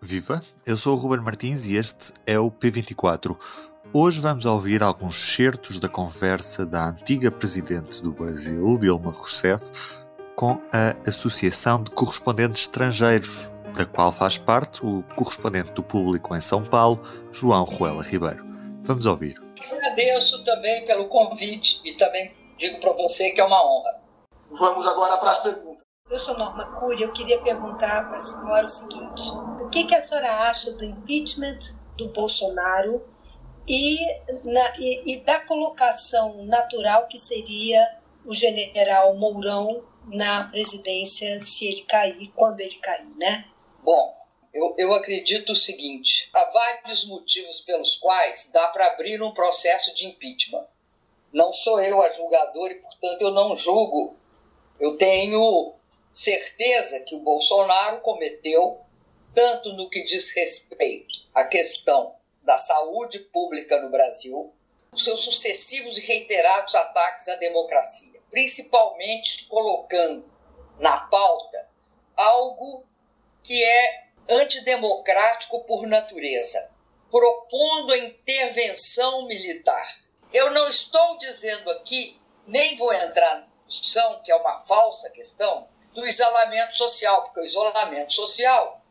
Viva! Eu sou o Ruben Martins e este é o P24. Hoje vamos ouvir alguns certos da conversa da antiga presidente do Brasil, Dilma Rousseff, com a Associação de Correspondentes Estrangeiros, da qual faz parte o correspondente do público em São Paulo, João Ruela Ribeiro. Vamos ouvir. Agradeço também pelo convite e também digo para você que é uma honra. Vamos agora para as perguntas. Eu sou Norma Cury, eu queria perguntar para a senhora o seguinte: o que, que a senhora acha do impeachment do Bolsonaro e, na, e, e da colocação natural que seria o general Mourão na presidência se ele cair, quando ele cair, né? Bom, eu, eu acredito o seguinte: há vários motivos pelos quais dá para abrir um processo de impeachment. Não sou eu a julgador e, portanto, eu não julgo. Eu tenho certeza que o Bolsonaro cometeu, tanto no que diz respeito à questão da saúde pública no Brasil, os seus sucessivos e reiterados ataques à democracia, principalmente colocando na pauta algo que é antidemocrático por natureza, propondo a intervenção militar. Eu não estou dizendo aqui, nem vou entrar na discussão, que é uma falsa questão, do isolamento social, porque o isolamento social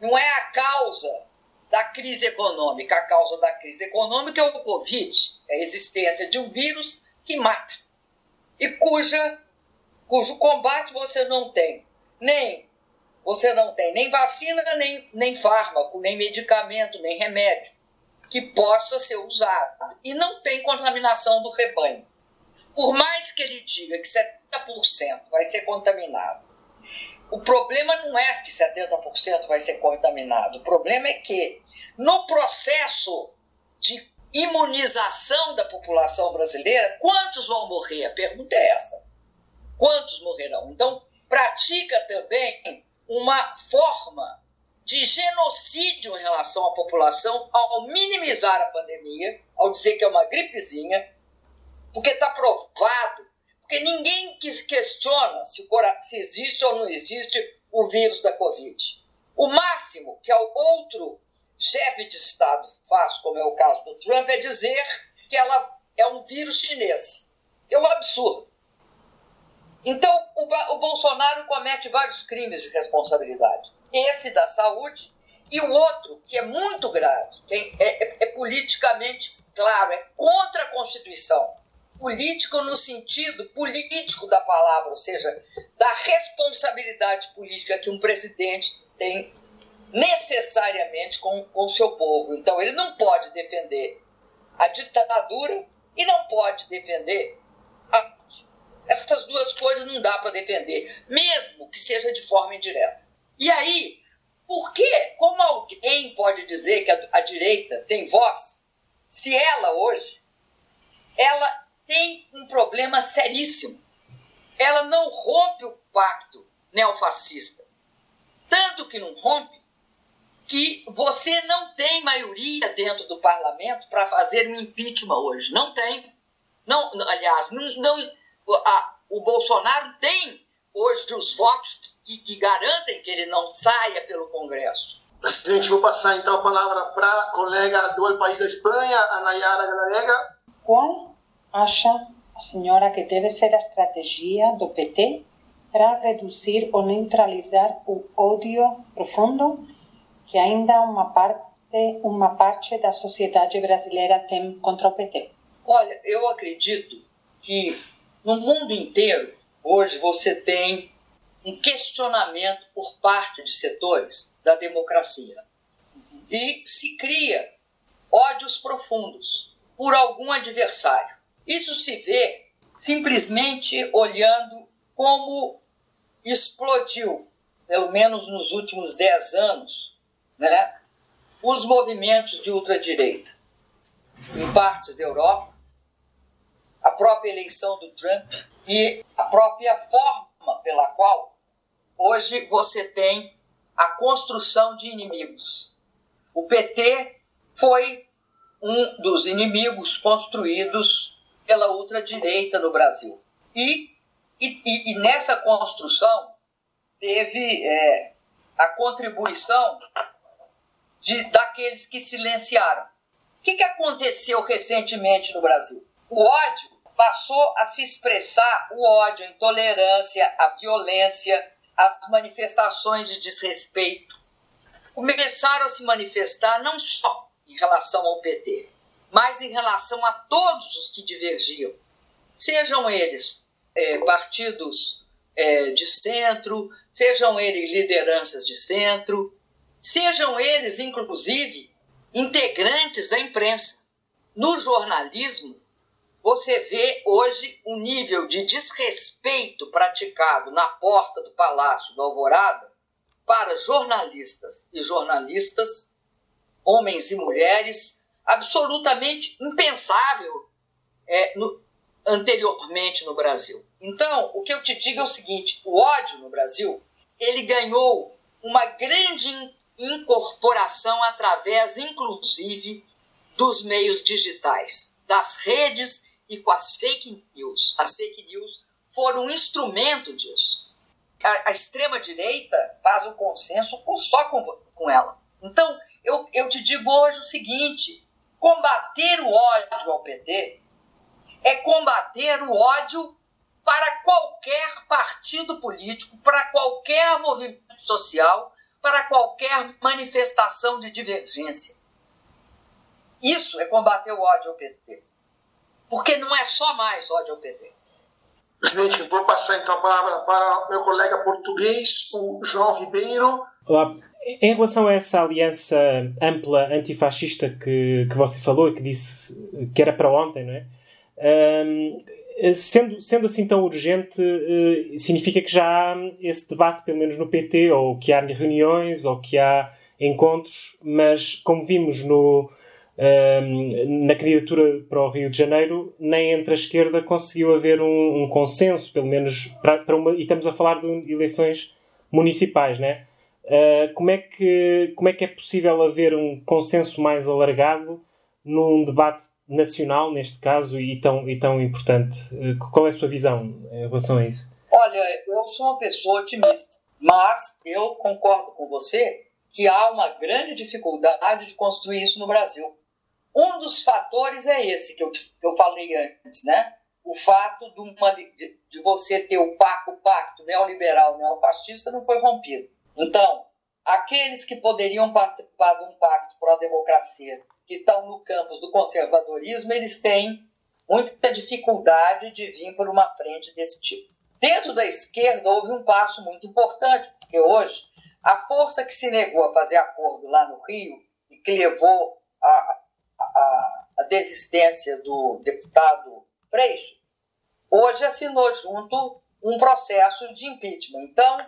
não é a causa da crise econômica. A causa da crise econômica é o Covid, é a existência de um vírus que mata e cuja, cujo combate você não tem nem você não tem nem vacina, nem, nem fármaco, nem medicamento, nem remédio que possa ser usado. E não tem contaminação do rebanho. Por mais que ele diga que 70% vai ser contaminado, o problema não é que 70% vai ser contaminado. O problema é que, no processo de imunização da população brasileira, quantos vão morrer? A pergunta é essa. Quantos morrerão? Então, pratica também uma forma de genocídio em relação à população ao minimizar a pandemia, ao dizer que é uma gripezinha, porque está provado, porque ninguém questiona se, se existe ou não existe o vírus da Covid. O máximo que o outro chefe de Estado faz, como é o caso do Trump, é dizer que ela é um vírus chinês. É um absurdo. Então, o, o Bolsonaro comete vários crimes de responsabilidade. Esse da saúde e o outro, que é muito grave, é, é, é politicamente claro, é contra a Constituição. Político no sentido político da palavra, ou seja, da responsabilidade política que um presidente tem necessariamente com o seu povo. Então, ele não pode defender a ditadura e não pode defender essas duas coisas não dá para defender, mesmo que seja de forma indireta. E aí, por que, como alguém pode dizer que a, a direita tem voz, se ela hoje, ela tem um problema seríssimo. Ela não rompe o pacto neofascista. Tanto que não rompe que você não tem maioria dentro do parlamento para fazer um impeachment hoje. Não tem. Não, aliás, não, não a, o Bolsonaro tem hoje os votos que, que garantem que ele não saia pelo Congresso. Presidente, vou passar então a palavra para a colega do país da Espanha, a Nayara Galarega. Qual acha a senhora que deve ser a estratégia do PT para reduzir ou neutralizar o ódio profundo que ainda uma parte, uma parte da sociedade brasileira tem contra o PT? Olha, eu acredito que no mundo inteiro, hoje você tem um questionamento por parte de setores da democracia. E se cria ódios profundos por algum adversário. Isso se vê simplesmente olhando como explodiu, pelo menos nos últimos dez anos, né? os movimentos de ultradireita em partes da Europa, a própria eleição do Trump e a própria forma pela qual hoje você tem a construção de inimigos. O PT foi um dos inimigos construídos pela ultradireita no Brasil. E, e, e nessa construção teve é, a contribuição de, daqueles que silenciaram. O que, que aconteceu recentemente no Brasil? O ódio passou a se expressar o ódio, a intolerância, a violência, as manifestações de desrespeito. Começaram a se manifestar não só em relação ao PT, mas em relação a todos os que divergiam, sejam eles é, partidos é, de centro, sejam eles lideranças de centro, sejam eles, inclusive, integrantes da imprensa. No jornalismo, você vê hoje um nível de desrespeito praticado na porta do Palácio do Alvorada para jornalistas e jornalistas, homens e mulheres, absolutamente impensável é, no, anteriormente no Brasil. Então, o que eu te digo é o seguinte: o ódio no Brasil ele ganhou uma grande incorporação através, inclusive, dos meios digitais, das redes e com as fake news. As fake news foram um instrumento disso. A, a extrema-direita faz o consenso com, só com, com ela. Então, eu, eu te digo hoje o seguinte: combater o ódio ao PT é combater o ódio para qualquer partido político, para qualquer movimento social, para qualquer manifestação de divergência. Isso é combater o ódio ao PT. Porque não é só mais ódio ao PT. Presidente, vou passar então a palavra para meu colega português, o João Ribeiro. Olá. Em relação a essa aliança ampla antifascista que, que você falou e que disse que era para ontem, não é? Um, sendo, sendo assim tão urgente, uh, significa que já há esse debate, pelo menos no PT, ou que há reuniões, ou que há encontros, mas como vimos no, uh, na candidatura para o Rio de Janeiro, nem entre a esquerda conseguiu haver um, um consenso, pelo menos, para, para uma, e estamos a falar de eleições municipais, né? Uh, como, é que, como é que é possível haver um consenso mais alargado num debate nacional, neste caso, e tão, e tão importante. Eh, qual é a sua visão em relação a isso? Olha, eu sou uma pessoa otimista, mas eu concordo com você que há uma grande dificuldade de construir isso no Brasil. Um dos fatores é esse que eu, que eu falei antes, né? O fato de, uma, de, de você ter o pacto, o pacto neoliberal, neofascista não foi rompido. Então, aqueles que poderiam participar de um pacto para a democracia que estão no campo do conservadorismo, eles têm muita dificuldade de vir por uma frente desse tipo. Dentro da esquerda houve um passo muito importante, porque hoje a força que se negou a fazer acordo lá no Rio e que levou a, a, a desistência do deputado Freixo, hoje assinou junto um processo de impeachment. Então,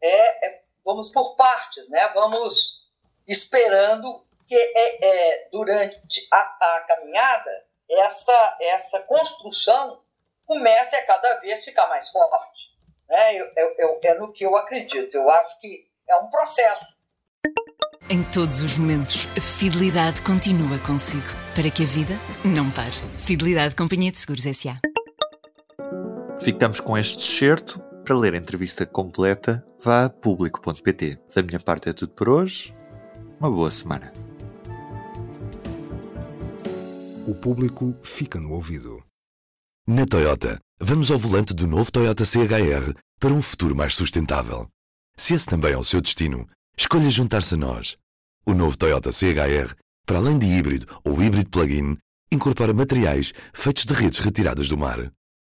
é, é, vamos por partes, né? vamos esperando que é, é durante a, a, caminhada, essa, essa construção começa a cada vez ficar mais forte. Né? Eu, eu, eu, é no que eu acredito. Eu acho que é um processo. Em todos os momentos, a fidelidade continua consigo, para que a vida não pare. Fidelidade Companhia de Seguros S.A. Ficamos com este excerto. Para ler a entrevista completa, vá a público.pt. Da minha parte é tudo por hoje. Uma boa semana o público fica no ouvido. Na Toyota, vamos ao volante do novo Toyota CHR para um futuro mais sustentável. Se esse também é o seu destino, escolha juntar-se a nós. O novo Toyota CHR, para além de híbrido ou híbrido plug-in, incorpora materiais feitos de redes retiradas do mar.